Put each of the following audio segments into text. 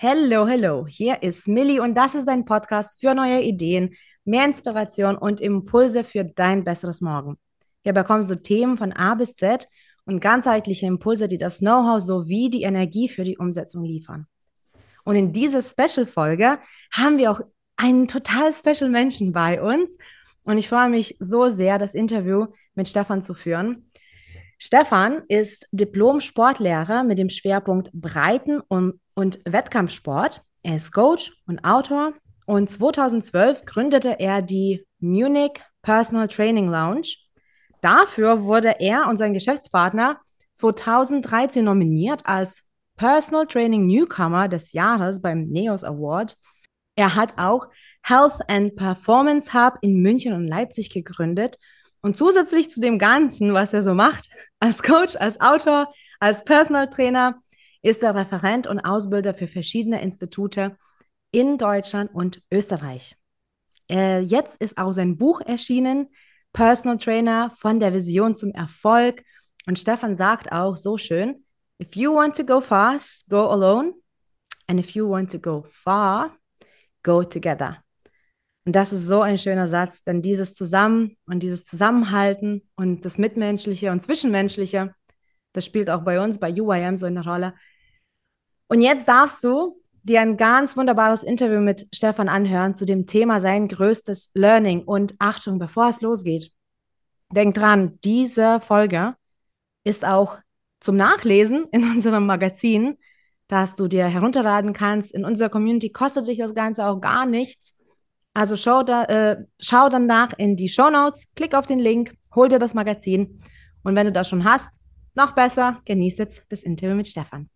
Hello, hello. Hier ist Millie und das ist dein Podcast für neue Ideen, mehr Inspiration und Impulse für dein besseres Morgen. Hier bekommst du Themen von A bis Z und ganzheitliche Impulse, die das Know-how sowie die Energie für die Umsetzung liefern. Und in dieser Special-Folge haben wir auch einen total special Menschen bei uns und ich freue mich so sehr, das Interview mit Stefan zu führen. Stefan ist Diplom-Sportlehrer mit dem Schwerpunkt Breiten- und und Wettkampfsport. Er ist Coach und Autor und 2012 gründete er die Munich Personal Training Lounge. Dafür wurde er und sein Geschäftspartner 2013 nominiert als Personal Training Newcomer des Jahres beim NEOS Award. Er hat auch Health and Performance Hub in München und Leipzig gegründet. Und zusätzlich zu dem Ganzen, was er so macht, als Coach, als Autor, als Personal Trainer, ist er Referent und Ausbilder für verschiedene Institute in Deutschland und Österreich. Äh, jetzt ist auch sein Buch erschienen, Personal Trainer von der Vision zum Erfolg. Und Stefan sagt auch so schön, if you want to go fast, go alone. And if you want to go far, go together. Und das ist so ein schöner Satz, denn dieses Zusammen und dieses Zusammenhalten und das Mitmenschliche und Zwischenmenschliche, das spielt auch bei uns, bei UIM so eine Rolle. Und jetzt darfst du dir ein ganz wunderbares Interview mit Stefan anhören zu dem Thema sein größtes Learning. Und Achtung, bevor es losgeht, denk dran, diese Folge ist auch zum Nachlesen in unserem Magazin, das du dir herunterladen kannst. In unserer Community kostet dich das Ganze auch gar nichts. Also schau, da, äh, schau danach in die Show Notes, klick auf den Link, hol dir das Magazin. Und wenn du das schon hast, noch besser, genieß jetzt das Interview mit Stefan.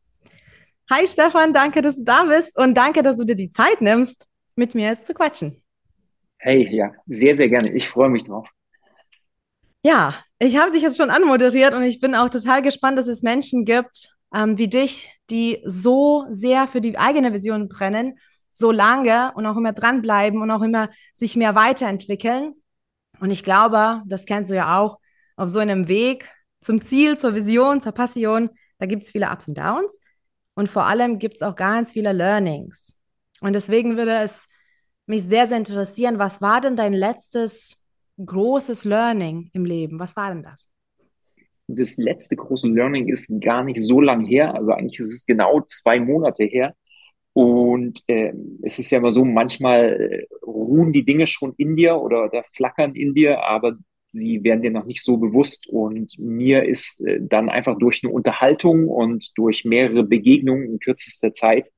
Hi Stefan, danke, dass du da bist und danke, dass du dir die Zeit nimmst, mit mir jetzt zu quatschen. Hey, ja, sehr, sehr gerne. Ich freue mich drauf. Ja, ich habe dich jetzt schon anmoderiert und ich bin auch total gespannt, dass es Menschen gibt ähm, wie dich, die so sehr für die eigene Vision brennen, so lange und auch immer dranbleiben und auch immer sich mehr weiterentwickeln. Und ich glaube, das kennst du ja auch, auf so einem Weg zum Ziel, zur Vision, zur Passion, da gibt es viele Ups und Downs. Und vor allem gibt es auch ganz viele Learnings. Und deswegen würde es mich sehr, sehr interessieren, was war denn dein letztes großes Learning im Leben? Was war denn das? Das letzte große Learning ist gar nicht so lang her. Also eigentlich ist es genau zwei Monate her. Und äh, es ist ja immer so, manchmal äh, ruhen die Dinge schon in dir oder, oder flackern in dir, aber sie werden dir noch nicht so bewusst. Und mir ist äh, dann einfach durch eine Unterhaltung und durch mehrere Begegnungen in kürzester Zeit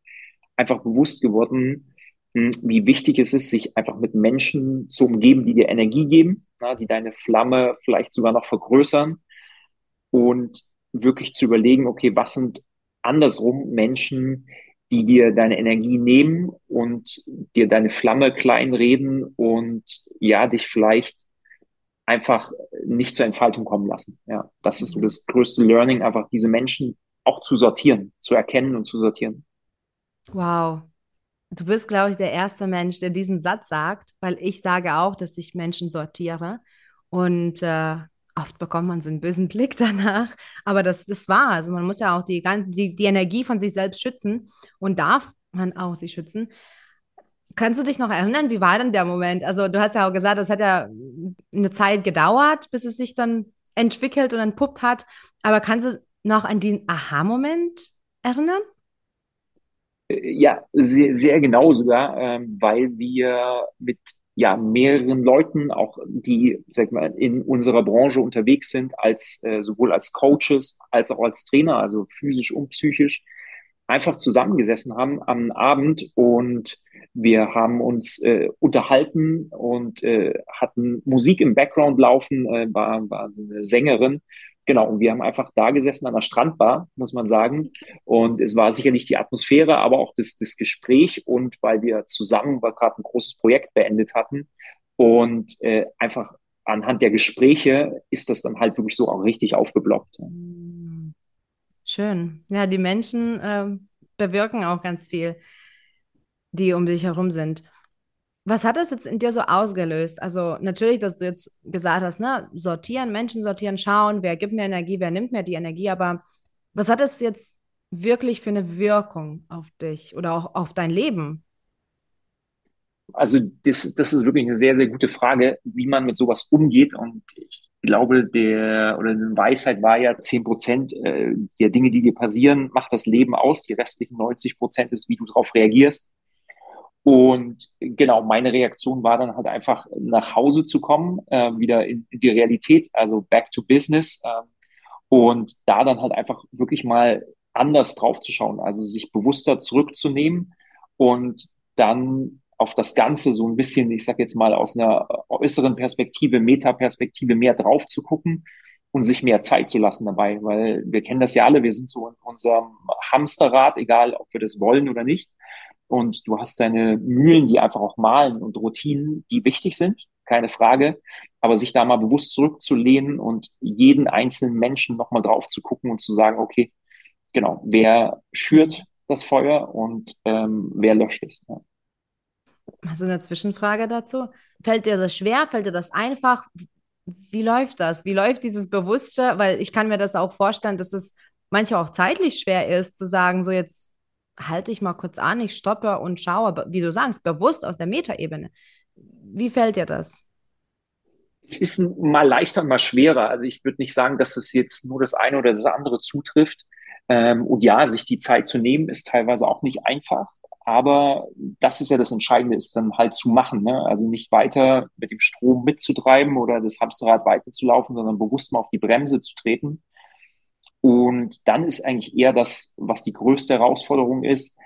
einfach bewusst geworden, hm, wie wichtig es ist, sich einfach mit Menschen zu umgeben, die dir Energie geben, die deine Flamme vielleicht sogar noch vergrößern und wirklich zu überlegen, okay, was sind andersrum Menschen, die dir deine Energie nehmen und dir deine Flamme kleinreden und ja, dich vielleicht einfach nicht zur Entfaltung kommen lassen. Ja, das ist das größte Learning, einfach diese Menschen auch zu sortieren, zu erkennen und zu sortieren. Wow. Du bist, glaube ich, der erste Mensch, der diesen Satz sagt, weil ich sage auch, dass ich Menschen sortiere. Und äh, oft bekommt man so einen bösen Blick danach. Aber das, das war. Also man muss ja auch die, die, die Energie von sich selbst schützen und darf man auch sie schützen. Kannst du dich noch erinnern, wie war denn der Moment? Also du hast ja auch gesagt, es hat ja eine Zeit gedauert, bis es sich dann entwickelt und entpuppt hat. Aber kannst du noch an den Aha-Moment erinnern? Äh, ja, sehr, sehr genau sogar, ähm, weil wir mit ja mehreren Leuten, auch die sag mal in unserer Branche unterwegs sind, als äh, sowohl als Coaches als auch als Trainer, also physisch und psychisch, einfach zusammengesessen haben am Abend und wir haben uns äh, unterhalten und äh, hatten Musik im Background laufen, äh, war, war so eine Sängerin. Genau, und wir haben einfach da gesessen an der Strandbar, muss man sagen. Und es war sicherlich die Atmosphäre, aber auch das, das Gespräch und weil wir zusammen gerade ein großes Projekt beendet hatten und äh, einfach anhand der Gespräche ist das dann halt wirklich so auch richtig aufgeblockt. Schön. Ja, die Menschen äh, bewirken auch ganz viel die um dich herum sind. Was hat das jetzt in dir so ausgelöst? Also natürlich, dass du jetzt gesagt hast, ne, sortieren, Menschen sortieren, schauen, wer gibt mir Energie, wer nimmt mir die Energie, aber was hat es jetzt wirklich für eine Wirkung auf dich oder auch auf dein Leben? Also das, das ist wirklich eine sehr, sehr gute Frage, wie man mit sowas umgeht. Und ich glaube, der oder die Weisheit war ja, zehn Prozent äh, der Dinge, die dir passieren, macht das Leben aus. Die restlichen 90 Prozent ist, wie du darauf reagierst. Und genau, meine Reaktion war dann halt einfach nach Hause zu kommen, äh, wieder in, in, die Realität, also back to business. Äh, und da dann halt einfach wirklich mal anders drauf zu schauen, also sich bewusster zurückzunehmen und dann auf das Ganze so ein bisschen, ich sag jetzt mal, aus einer äußeren Perspektive, Metaperspektive mehr drauf zu gucken und sich mehr Zeit zu lassen dabei, weil wir kennen das ja alle, wir sind so in unserem Hamsterrad, egal ob wir das wollen oder nicht. Und du hast deine Mühlen, die einfach auch malen und Routinen, die wichtig sind, keine Frage. Aber sich da mal bewusst zurückzulehnen und jeden einzelnen Menschen nochmal drauf zu gucken und zu sagen, okay, genau, wer schürt das Feuer und ähm, wer löscht es. Ja. Also eine Zwischenfrage dazu. Fällt dir das schwer? Fällt dir das einfach? Wie läuft das? Wie läuft dieses Bewusste? Weil ich kann mir das auch vorstellen, dass es manchmal auch zeitlich schwer ist, zu sagen, so jetzt halte ich mal kurz an, ich stoppe und schaue, wie du sagst, bewusst aus der Metaebene. Wie fällt dir das? Es ist mal leichter, mal schwerer. Also ich würde nicht sagen, dass es jetzt nur das eine oder das andere zutrifft. Ähm, und ja, sich die Zeit zu nehmen, ist teilweise auch nicht einfach. Aber das ist ja das Entscheidende, ist dann halt zu machen. Ne? Also nicht weiter mit dem Strom mitzutreiben oder das Hamsterrad weiterzulaufen, sondern bewusst mal auf die Bremse zu treten. Und dann ist eigentlich eher das, was die größte Herausforderung ist,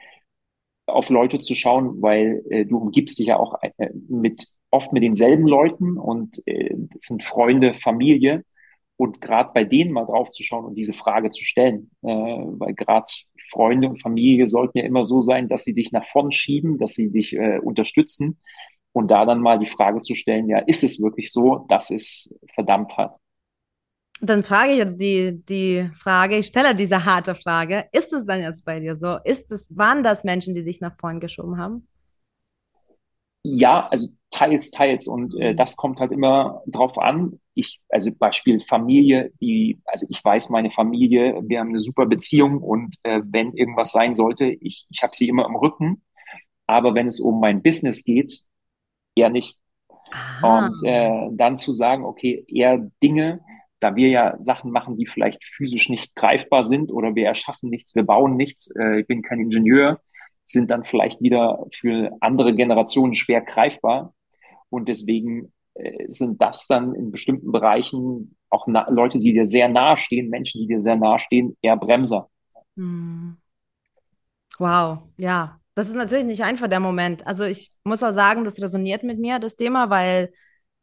auf Leute zu schauen, weil äh, du umgibst dich ja auch äh, mit oft mit denselben Leuten und äh, sind Freunde, Familie und gerade bei denen mal drauf zu schauen und diese Frage zu stellen, äh, weil gerade Freunde und Familie sollten ja immer so sein, dass sie dich nach vorn schieben, dass sie dich äh, unterstützen und da dann mal die Frage zu stellen, ja, ist es wirklich so, dass es verdammt hat? Dann frage ich jetzt die, die Frage, ich stelle diese harte Frage, ist es dann jetzt bei dir so? Ist es, waren das Menschen, die dich nach vorn geschoben haben? Ja, also teils, teils. Und äh, das kommt halt immer drauf an. Ich, also Beispiel Familie, die, also ich weiß meine Familie, wir haben eine super Beziehung und äh, wenn irgendwas sein sollte, ich, ich habe sie immer im Rücken. Aber wenn es um mein Business geht, eher nicht. Aha. Und äh, dann zu sagen, okay, eher Dinge, da wir ja Sachen machen, die vielleicht physisch nicht greifbar sind oder wir erschaffen nichts, wir bauen nichts, äh, ich bin kein Ingenieur, sind dann vielleicht wieder für andere Generationen schwer greifbar. Und deswegen äh, sind das dann in bestimmten Bereichen auch Leute, die dir sehr nahe stehen, Menschen, die dir sehr nahe stehen, eher Bremser. Hm. Wow, ja, das ist natürlich nicht einfach der Moment. Also ich muss auch sagen, das resoniert mit mir, das Thema, weil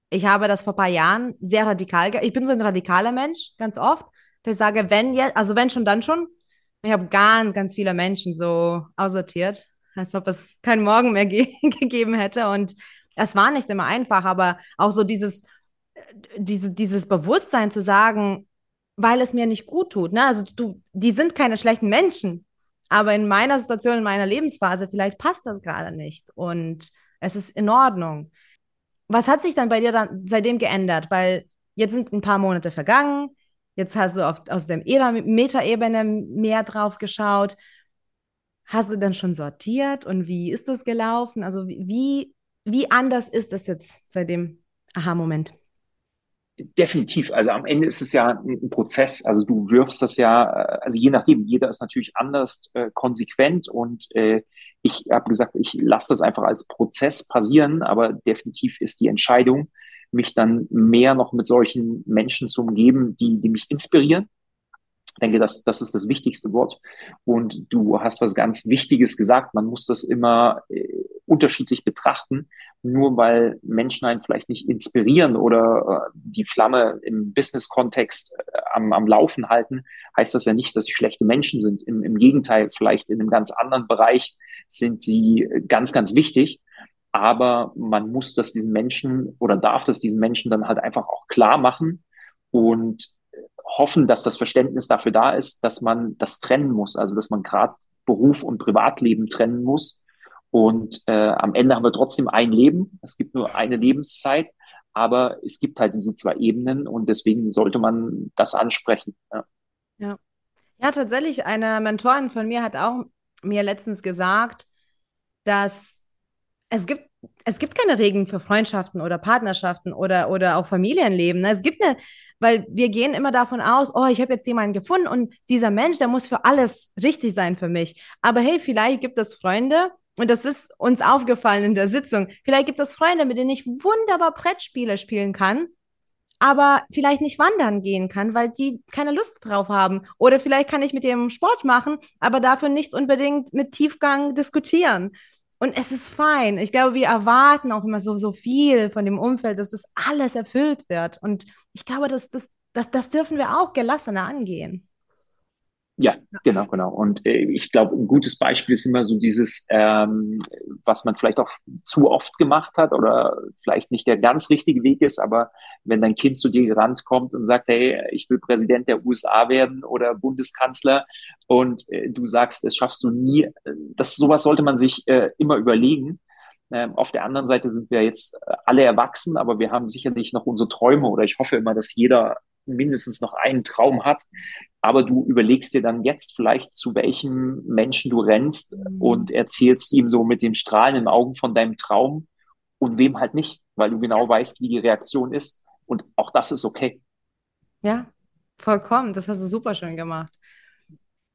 ich habe das vor ein paar Jahren sehr radikal, ich bin so ein radikaler Mensch, ganz oft, der sage, wenn jetzt, also wenn schon, dann schon. Ich habe ganz, ganz viele Menschen so aussortiert, als ob es keinen Morgen mehr ge gegeben hätte. Und es war nicht immer einfach, aber auch so dieses, diese, dieses Bewusstsein zu sagen, weil es mir nicht gut tut. Ne? Also du, die sind keine schlechten Menschen, aber in meiner Situation, in meiner Lebensphase, vielleicht passt das gerade nicht. Und es ist in Ordnung. Was hat sich dann bei dir dann seitdem geändert? Weil jetzt sind ein paar Monate vergangen, jetzt hast du auf, aus der Meta-Ebene mehr drauf geschaut. Hast du dann schon sortiert und wie ist das gelaufen? Also wie, wie anders ist das jetzt seit dem Aha-Moment? Definitiv. Also am Ende ist es ja ein, Prozess. Also du wirfst das ja, äh, also je nachdem, jeder ist natürlich anders äh, konsequent und äh, ich habe gesagt, ich lasse das einfach als Prozess passieren, aber definitiv ist die Entscheidung, mich dann mehr noch mit solchen Menschen zu umgeben, die, die mich inspirieren. Ich denke, das, das ist das wichtigste Wort. Und du hast was ganz Wichtiges gesagt. Man muss das immer äh, unterschiedlich betrachten. Nur weil Menschen einen vielleicht nicht inspirieren oder äh, die Flamme im Business-Kontext äh, am, am Laufen halten, heißt das ja nicht, dass sie schlechte Menschen sind. Im, Im Gegenteil, vielleicht in einem ganz anderen Bereich sind sie ganz, ganz wichtig. Aber man muss das diesen Menschen oder darf das diesen Menschen dann halt einfach auch klar machen und hoffen, dass das Verständnis dafür da ist, dass man das trennen muss. Also, dass man gerade Beruf und Privatleben trennen muss und äh, am Ende haben wir trotzdem ein Leben. Es gibt nur eine Lebenszeit, aber es gibt halt diese zwei Ebenen und deswegen sollte man das ansprechen. Ja. Ja, Ja, tatsächlich, eine Mentorin von mir hat auch mir letztens gesagt, dass es gibt, es gibt keine Regeln für Freundschaften oder Partnerschaften oder, oder auch Familienleben. Ne? Es gibt eine, weil wir gehen immer davon aus, oh, ich habe jetzt jemanden gefunden und dieser Mensch, der muss für alles richtig sein für mich. Aber hey, vielleicht gibt es Freunde, und das ist uns aufgefallen in der Sitzung, vielleicht gibt es Freunde, mit denen ich wunderbar Brettspiele spielen kann, aber vielleicht nicht wandern gehen kann, weil die keine Lust drauf haben. Oder vielleicht kann ich mit dem Sport machen, aber dafür nicht unbedingt mit Tiefgang diskutieren. Und es ist fein. Ich glaube, wir erwarten auch immer so, so viel von dem Umfeld, dass das alles erfüllt wird. Und ich glaube, das, das, das, das dürfen wir auch gelassener angehen. Ja, genau, genau. Und äh, ich glaube, ein gutes Beispiel ist immer so dieses, ähm, was man vielleicht auch zu oft gemacht hat oder vielleicht nicht der ganz richtige Weg ist, aber wenn dein Kind zu dir gerannt kommt und sagt, hey, ich will Präsident der USA werden oder Bundeskanzler und äh, du sagst, das schaffst du nie, das sowas sollte man sich äh, immer überlegen. Ähm, auf der anderen Seite sind wir jetzt alle erwachsen, aber wir haben sicherlich noch unsere Träume oder ich hoffe immer, dass jeder mindestens noch einen Traum hat. Aber du überlegst dir dann jetzt vielleicht, zu welchem Menschen du rennst und erzählst ihm so mit den strahlenden Augen von deinem Traum und wem halt nicht, weil du genau weißt, wie die Reaktion ist. Und auch das ist okay. Ja, vollkommen. Das hast du super schön gemacht.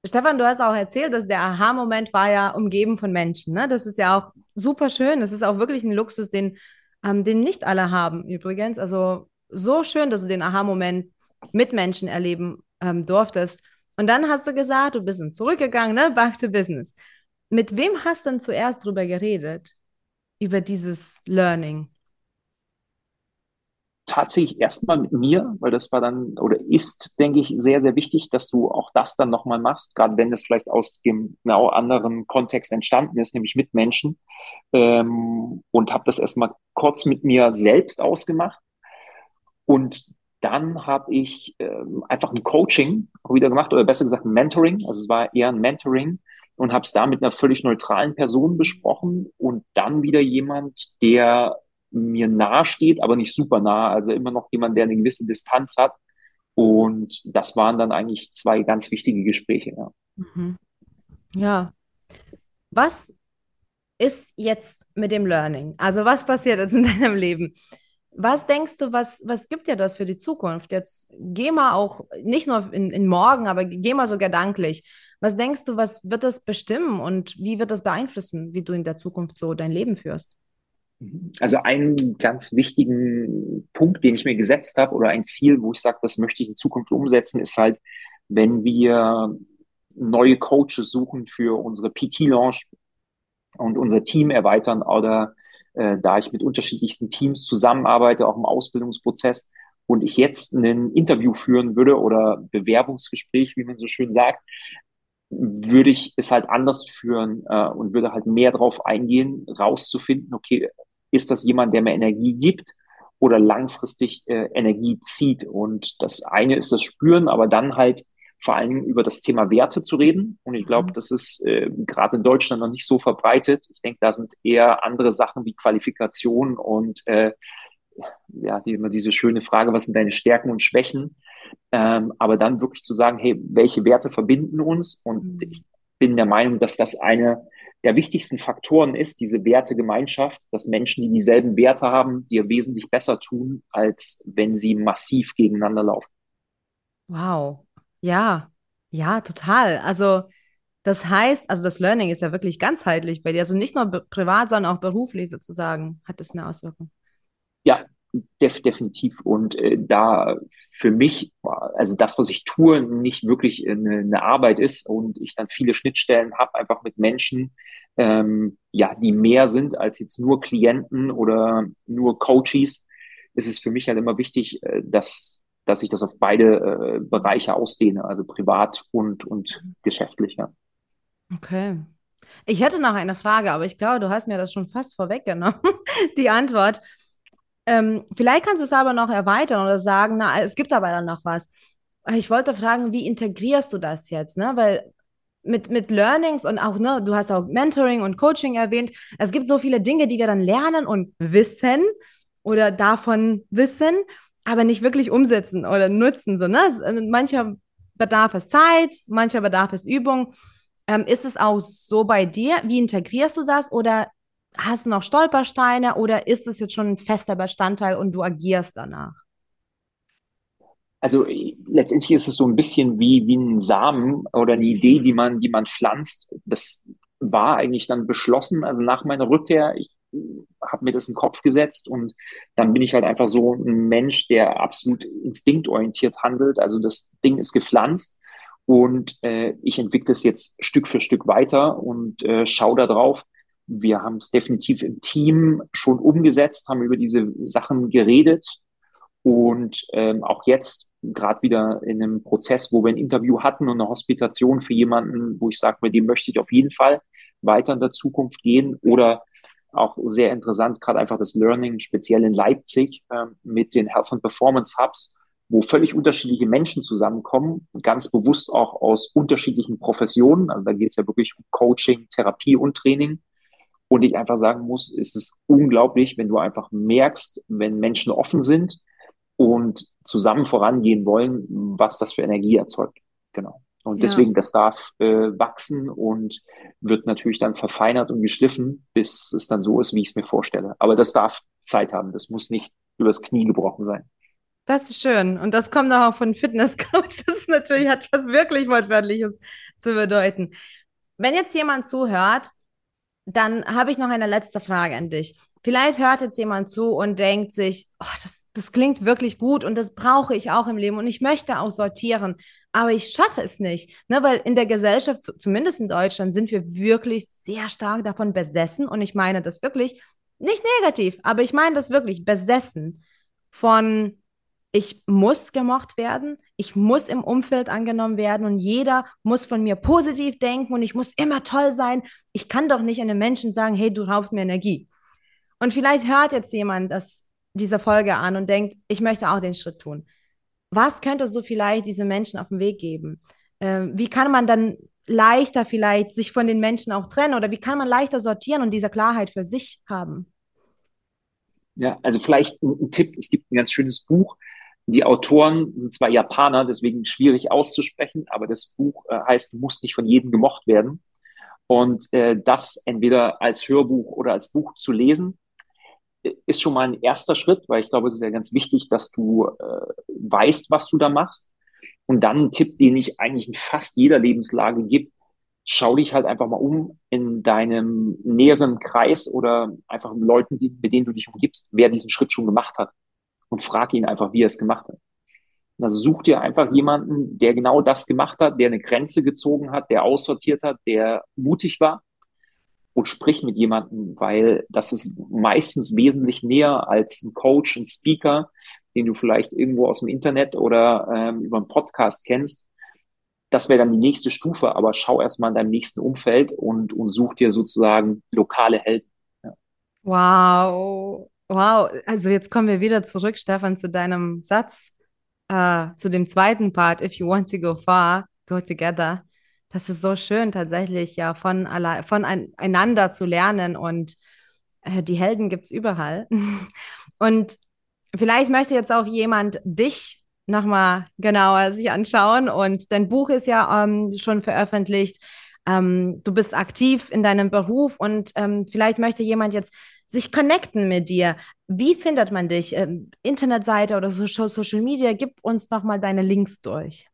Stefan, du hast auch erzählt, dass der Aha-Moment war ja umgeben von Menschen. Ne? Das ist ja auch super schön. Das ist auch wirklich ein Luxus, den, ähm, den nicht alle haben übrigens. Also so schön, dass du den Aha-Moment mit Menschen erleben ähm, durftest. Und dann hast du gesagt, du bist zurückgegangen, ne? Back to Business. Mit wem hast du denn zuerst drüber geredet? Über dieses Learning? tatsächlich erstmal mit mir, weil das war dann oder ist, denke ich, sehr, sehr wichtig, dass du auch das dann nochmal machst, gerade wenn es vielleicht aus dem genau anderen Kontext entstanden ist, nämlich mit Menschen. Ähm, und habe das erstmal kurz mit mir selbst ausgemacht. Und dann habe ich ähm, einfach ein Coaching wieder gemacht oder besser gesagt ein Mentoring. Also es war eher ein Mentoring und habe es da mit einer völlig neutralen Person besprochen und dann wieder jemand, der mir nahe steht, aber nicht super nah. Also immer noch jemand, der eine gewisse Distanz hat. Und das waren dann eigentlich zwei ganz wichtige Gespräche. Ja. Mhm. ja. Was ist jetzt mit dem Learning? Also was passiert jetzt in deinem Leben? Was denkst du, was, was gibt dir das für die Zukunft? Jetzt geh mal auch, nicht nur in, in morgen, aber geh mal so gedanklich. Was denkst du, was wird das bestimmen und wie wird das beeinflussen, wie du in der Zukunft so dein Leben führst? Also einen ganz wichtigen Punkt, den ich mir gesetzt habe oder ein Ziel, wo ich sage, das möchte ich in Zukunft umsetzen, ist halt, wenn wir neue Coaches suchen für unsere PT-Launch und unser Team erweitern oder äh, da ich mit unterschiedlichsten Teams zusammenarbeite, auch im Ausbildungsprozess, und ich jetzt ein Interview führen würde oder Bewerbungsgespräch, wie man so schön sagt, würde ich es halt anders führen äh, und würde halt mehr darauf eingehen, rauszufinden, okay, ist das jemand, der mir Energie gibt oder langfristig äh, Energie zieht? Und das eine ist das Spüren, aber dann halt vor allen Dingen über das Thema Werte zu reden. Und ich glaube, mhm. das ist äh, gerade in Deutschland noch nicht so verbreitet. Ich denke, da sind eher andere Sachen wie Qualifikation und äh, ja, die, immer diese schöne Frage, was sind deine Stärken und Schwächen? Ähm, aber dann wirklich zu sagen, hey, welche Werte verbinden uns? Und mhm. ich bin der Meinung, dass das eine der wichtigsten Faktoren ist, diese Wertegemeinschaft, dass Menschen, die dieselben Werte haben, dir wesentlich besser tun, als wenn sie massiv gegeneinander laufen. Wow, ja, ja, total. Also das heißt, also das Learning ist ja wirklich ganzheitlich bei dir. Also nicht nur privat, sondern auch beruflich sozusagen hat das eine Auswirkung. Ja, def definitiv. Und äh, da für mich, also das, was ich tue, nicht wirklich eine, eine Arbeit ist und ich dann viele Schnittstellen habe, einfach mit Menschen, ähm, ja, die mehr sind als jetzt nur Klienten oder nur Coaches, ist es für mich halt immer wichtig, äh, dass dass ich das auf beide äh, Bereiche ausdehne, also privat und, und geschäftlich. Ja. Okay. Ich hätte noch eine Frage, aber ich glaube, du hast mir das schon fast vorweggenommen, die Antwort. Ähm, vielleicht kannst du es aber noch erweitern oder sagen, na, es gibt aber dann noch was. Ich wollte fragen, wie integrierst du das jetzt? Ne? Weil mit, mit Learnings und auch, ne, du hast auch Mentoring und Coaching erwähnt. Es gibt so viele Dinge, die wir dann lernen und wissen oder davon wissen aber nicht wirklich umsetzen oder nutzen. So, ne? Also mancher bedarf es Zeit, manchmal bedarf es Übung. Ähm, ist es auch so bei dir? Wie integrierst du das? Oder hast du noch Stolpersteine? Oder ist es jetzt schon ein fester Bestandteil und du agierst danach? Also letztendlich ist es so ein bisschen wie, wie ein Samen oder eine Idee, die man, die man pflanzt. Das war eigentlich dann beschlossen. Also nach meiner Rückkehr, ich habe mir das in den Kopf gesetzt und dann bin ich halt einfach so ein Mensch, der absolut instinktorientiert handelt. Also das Ding ist gepflanzt und äh, ich entwickle es jetzt Stück für Stück weiter und äh, schaue da drauf. Wir haben es definitiv im Team schon umgesetzt, haben über diese Sachen geredet und ähm, auch jetzt gerade wieder in einem Prozess, wo wir ein Interview hatten und eine Hospitation für jemanden, wo ich sage, mit dem möchte ich auf jeden Fall weiter in der Zukunft gehen oder auch sehr interessant, gerade einfach das Learning, speziell in Leipzig äh, mit den Health and Performance Hubs, wo völlig unterschiedliche Menschen zusammenkommen, ganz bewusst auch aus unterschiedlichen Professionen. Also da geht es ja wirklich um Coaching, Therapie und Training. Und ich einfach sagen muss, ist es unglaublich, wenn du einfach merkst, wenn Menschen offen sind und zusammen vorangehen wollen, was das für Energie erzeugt. Genau. Und deswegen, ja. das darf äh, wachsen und wird natürlich dann verfeinert und geschliffen, bis es dann so ist, wie ich es mir vorstelle. Aber das darf Zeit haben. Das muss nicht übers Knie gebrochen sein. Das ist schön. Und das kommt auch von Fitnesscoach. Das ist natürlich hat was wirklich Wortwörtliches zu bedeuten. Wenn jetzt jemand zuhört, dann habe ich noch eine letzte Frage an dich. Vielleicht hört jetzt jemand zu und denkt sich, oh, das, das klingt wirklich gut und das brauche ich auch im Leben und ich möchte auch sortieren aber ich schaffe es nicht. Ne? Weil in der Gesellschaft, zumindest in Deutschland, sind wir wirklich sehr stark davon besessen. Und ich meine das wirklich nicht negativ, aber ich meine das wirklich besessen von ich muss gemocht werden, ich muss im Umfeld angenommen werden und jeder muss von mir positiv denken und ich muss immer toll sein. Ich kann doch nicht einem Menschen sagen, hey, du raubst mir Energie. Und vielleicht hört jetzt jemand das, diese Folge an und denkt, ich möchte auch den Schritt tun was könnte so vielleicht diese Menschen auf den Weg geben? Ähm, wie kann man dann leichter vielleicht sich von den Menschen auch trennen oder wie kann man leichter sortieren und diese Klarheit für sich haben? Ja, also vielleicht ein, ein Tipp, es gibt ein ganz schönes Buch. Die Autoren sind zwar Japaner, deswegen schwierig auszusprechen, aber das Buch äh, heißt, muss nicht von jedem gemocht werden. Und äh, das entweder als Hörbuch oder als Buch zu lesen, ist schon mal ein erster Schritt, weil ich glaube, es ist ja ganz wichtig, dass du äh, weißt, was du da machst. Und dann ein Tipp, den ich eigentlich in fast jeder Lebenslage gebe, schau dich halt einfach mal um in deinem näheren Kreis oder einfach Leuten, die, mit denen du dich umgibst, wer diesen Schritt schon gemacht hat. Und frag ihn einfach, wie er es gemacht hat. Also such dir einfach jemanden, der genau das gemacht hat, der eine Grenze gezogen hat, der aussortiert hat, der mutig war und sprich mit jemandem, weil das ist meistens wesentlich näher als ein Coach, ein Speaker, den du vielleicht irgendwo aus dem Internet oder ähm, über einen Podcast kennst. Das wäre dann die nächste Stufe, aber schau erstmal in deinem nächsten Umfeld und, und such dir sozusagen lokale Helden. Ja. Wow, wow. Also jetzt kommen wir wieder zurück, Stefan, zu deinem Satz, äh, zu dem zweiten Part. If you want to go far, go together das ist so schön, tatsächlich ja von alle, voneinander zu lernen und äh, die Helden gibt es überall. und vielleicht möchte jetzt auch jemand dich nochmal genauer sich anschauen und dein Buch ist ja ähm, schon veröffentlicht. Ähm, du bist aktiv in deinem Beruf und ähm, vielleicht möchte jemand jetzt sich connecten mit dir. Wie findet man dich? Ähm, Internetseite oder so, Social Media? Gib uns nochmal deine Links durch.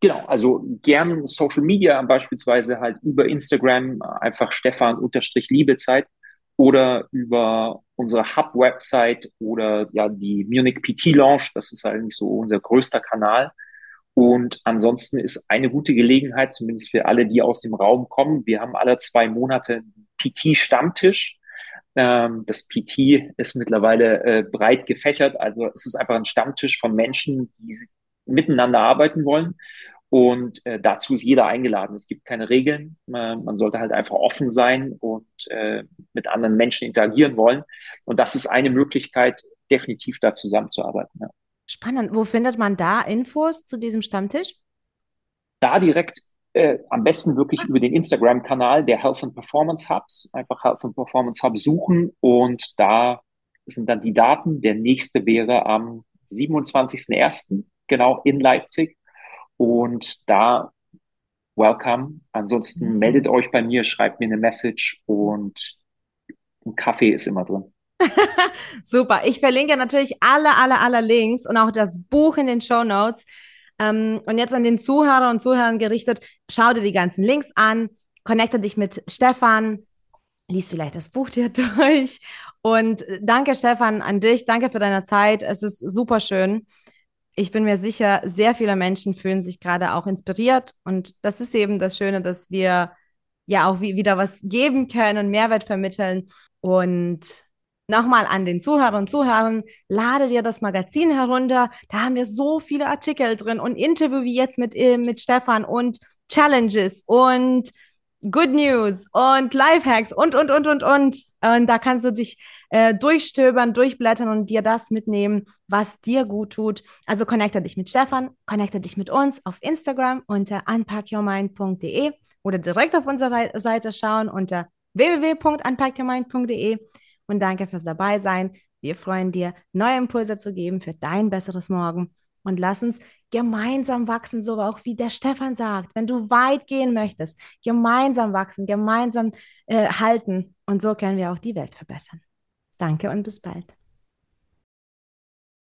Genau, also gern Social Media, beispielsweise halt über Instagram, einfach Stefan-Liebezeit oder über unsere Hub-Website oder ja die Munich PT Launch, das ist eigentlich so unser größter Kanal. Und ansonsten ist eine gute Gelegenheit, zumindest für alle, die aus dem Raum kommen. Wir haben alle zwei Monate PT-Stammtisch. Ähm, das PT ist mittlerweile äh, breit gefächert. Also es ist einfach ein Stammtisch von Menschen, die miteinander arbeiten wollen. Und äh, dazu ist jeder eingeladen. Es gibt keine Regeln. Man, man sollte halt einfach offen sein und äh, mit anderen Menschen interagieren wollen. Und das ist eine Möglichkeit, definitiv da zusammenzuarbeiten. Ja. Spannend. Wo findet man da Infos zu diesem Stammtisch? Da direkt äh, am besten wirklich über den Instagram-Kanal der Health and Performance Hubs. Einfach Health and Performance Hub suchen und da sind dann die Daten. Der nächste wäre am 27.01 genau in Leipzig. Und da welcome. Ansonsten mhm. meldet euch bei mir, schreibt mir eine Message und ein Kaffee ist immer drin. Super. Ich verlinke natürlich alle, alle, alle Links und auch das Buch in den Show Notes. Ähm, und jetzt an den Zuhörer und Zuhörern gerichtet, schau dir die ganzen Links an, connecte dich mit Stefan, lies vielleicht das Buch dir durch. Und danke, Stefan, an dich. Danke für deine Zeit. Es ist super schön. Ich bin mir sicher, sehr viele Menschen fühlen sich gerade auch inspiriert. Und das ist eben das Schöne, dass wir ja auch wieder was geben können und Mehrwert vermitteln. Und Nochmal an den Zuhörern und Zuhörern, lade dir das Magazin herunter. Da haben wir so viele Artikel drin und Interview wie jetzt mit, äh, mit Stefan und Challenges und Good News und Lifehacks und, und, und, und, und. Und da kannst du dich äh, durchstöbern, durchblättern und dir das mitnehmen, was dir gut tut. Also connecte dich mit Stefan, connecte dich mit uns auf Instagram unter unpackyourmind.de oder direkt auf unserer Seite schauen unter www.unpackyourmind.de und danke fürs Dabeisein. Wir freuen dir, neue Impulse zu geben für dein besseres Morgen. Und lass uns gemeinsam wachsen, so auch wie der Stefan sagt. Wenn du weit gehen möchtest, gemeinsam wachsen, gemeinsam äh, halten. Und so können wir auch die Welt verbessern. Danke und bis bald.